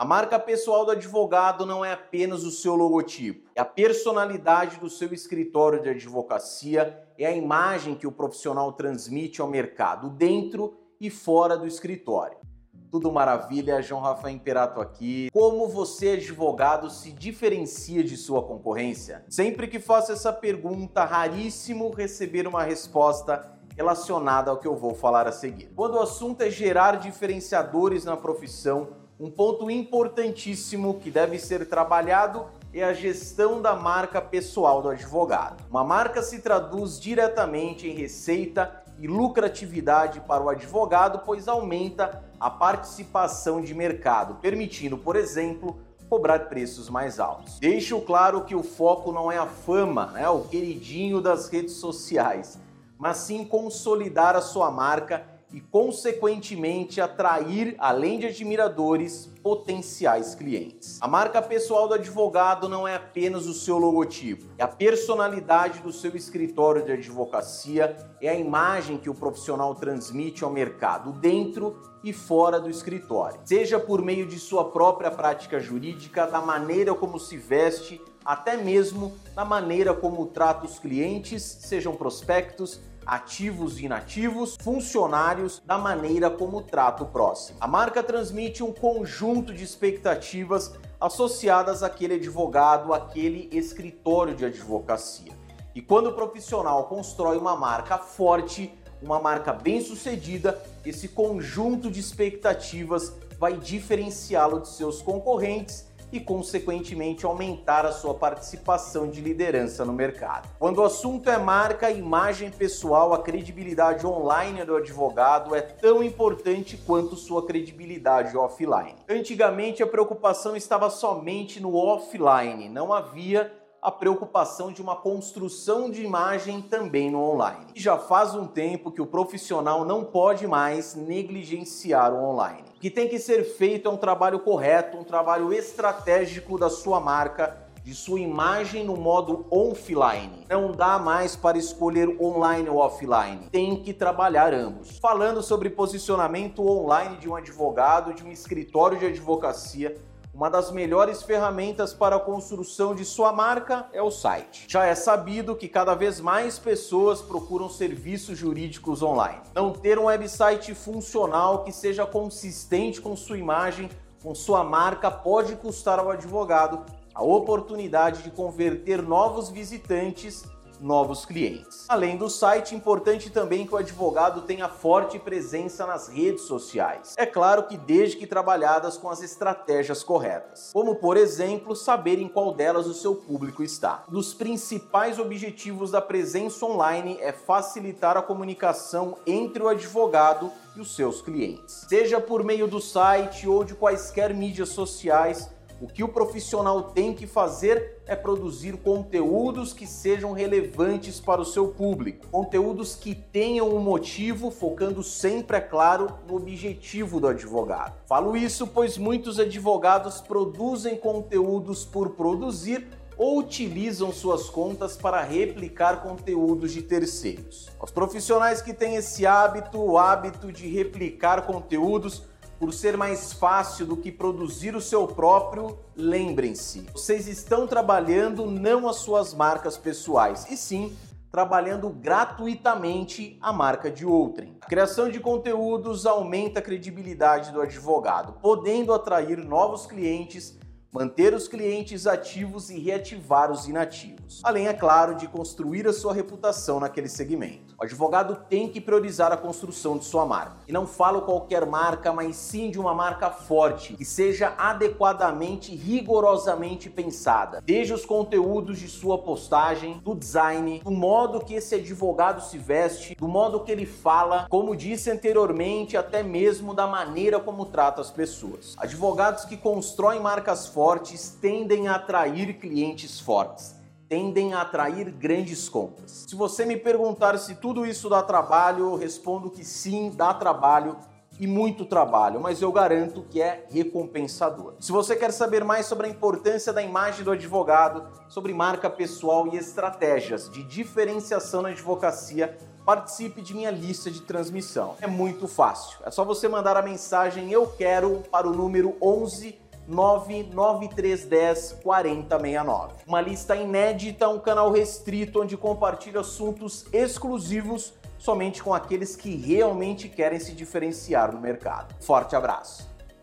A marca pessoal do advogado não é apenas o seu logotipo, é a personalidade do seu escritório de advocacia, é a imagem que o profissional transmite ao mercado, dentro e fora do escritório. Tudo maravilha, João Rafael Imperato aqui. Como você, advogado, se diferencia de sua concorrência? Sempre que faço essa pergunta, raríssimo receber uma resposta relacionada ao que eu vou falar a seguir. Quando o assunto é gerar diferenciadores na profissão, um ponto importantíssimo que deve ser trabalhado é a gestão da marca pessoal do advogado. Uma marca se traduz diretamente em receita e lucratividade para o advogado, pois aumenta a participação de mercado, permitindo, por exemplo, cobrar preços mais altos. Deixo claro que o foco não é a fama, né, o queridinho das redes sociais, mas sim consolidar a sua marca e, consequentemente, atrair, além de admiradores, potenciais clientes. A marca pessoal do advogado não é apenas o seu logotipo, é a personalidade do seu escritório de advocacia, é a imagem que o profissional transmite ao mercado dentro e fora do escritório, seja por meio de sua própria prática jurídica, da maneira como se veste, até mesmo da maneira como trata os clientes, sejam prospectos, ativos e inativos, funcionários, da maneira como trata o próximo. A marca transmite um conjunto de expectativas associadas àquele advogado, àquele escritório de advocacia. E quando o profissional constrói uma marca forte, uma marca bem-sucedida, esse conjunto de expectativas vai diferenciá-lo de seus concorrentes e, consequentemente, aumentar a sua participação de liderança no mercado. Quando o assunto é marca, imagem pessoal, a credibilidade online do advogado é tão importante quanto sua credibilidade offline. Antigamente, a preocupação estava somente no offline, não havia a preocupação de uma construção de imagem também no online. E já faz um tempo que o profissional não pode mais negligenciar o online. O que tem que ser feito é um trabalho correto, um trabalho estratégico da sua marca de sua imagem no modo offline. Não dá mais para escolher online ou offline. Tem que trabalhar ambos. Falando sobre posicionamento online de um advogado, de um escritório de advocacia, uma das melhores ferramentas para a construção de sua marca é o site. Já é sabido que cada vez mais pessoas procuram serviços jurídicos online. Não ter um website funcional que seja consistente com sua imagem, com sua marca, pode custar ao advogado a oportunidade de converter novos visitantes novos clientes. Além do site, importante também que o advogado tenha forte presença nas redes sociais. É claro que desde que trabalhadas com as estratégias corretas, como por exemplo, saber em qual delas o seu público está. Um dos principais objetivos da presença online é facilitar a comunicação entre o advogado e os seus clientes. Seja por meio do site ou de quaisquer mídias sociais, o que o profissional tem que fazer é produzir conteúdos que sejam relevantes para o seu público, conteúdos que tenham um motivo, focando sempre, é claro, no objetivo do advogado. Falo isso pois muitos advogados produzem conteúdos por produzir ou utilizam suas contas para replicar conteúdos de terceiros. Os profissionais que têm esse hábito, o hábito de replicar conteúdos, por ser mais fácil do que produzir o seu próprio, lembrem-se, vocês estão trabalhando não as suas marcas pessoais, e sim trabalhando gratuitamente a marca de outrem. A criação de conteúdos aumenta a credibilidade do advogado, podendo atrair novos clientes manter os clientes ativos e reativar os inativos. Além, é claro, de construir a sua reputação naquele segmento. O advogado tem que priorizar a construção de sua marca. E não falo qualquer marca, mas sim de uma marca forte, que seja adequadamente, rigorosamente pensada. Desde os conteúdos de sua postagem, do design, do modo que esse advogado se veste, do modo que ele fala, como disse anteriormente, até mesmo da maneira como trata as pessoas. Advogados que constroem marcas fortes fortes tendem a atrair clientes fortes, tendem a atrair grandes contas. Se você me perguntar se tudo isso dá trabalho, eu respondo que sim, dá trabalho e muito trabalho, mas eu garanto que é recompensador. Se você quer saber mais sobre a importância da imagem do advogado, sobre marca pessoal e estratégias de diferenciação na advocacia, participe de minha lista de transmissão. É muito fácil. É só você mandar a mensagem eu quero para o número 11 99310 4069. Uma lista inédita, um canal restrito onde compartilho assuntos exclusivos somente com aqueles que realmente querem se diferenciar no mercado. Forte abraço!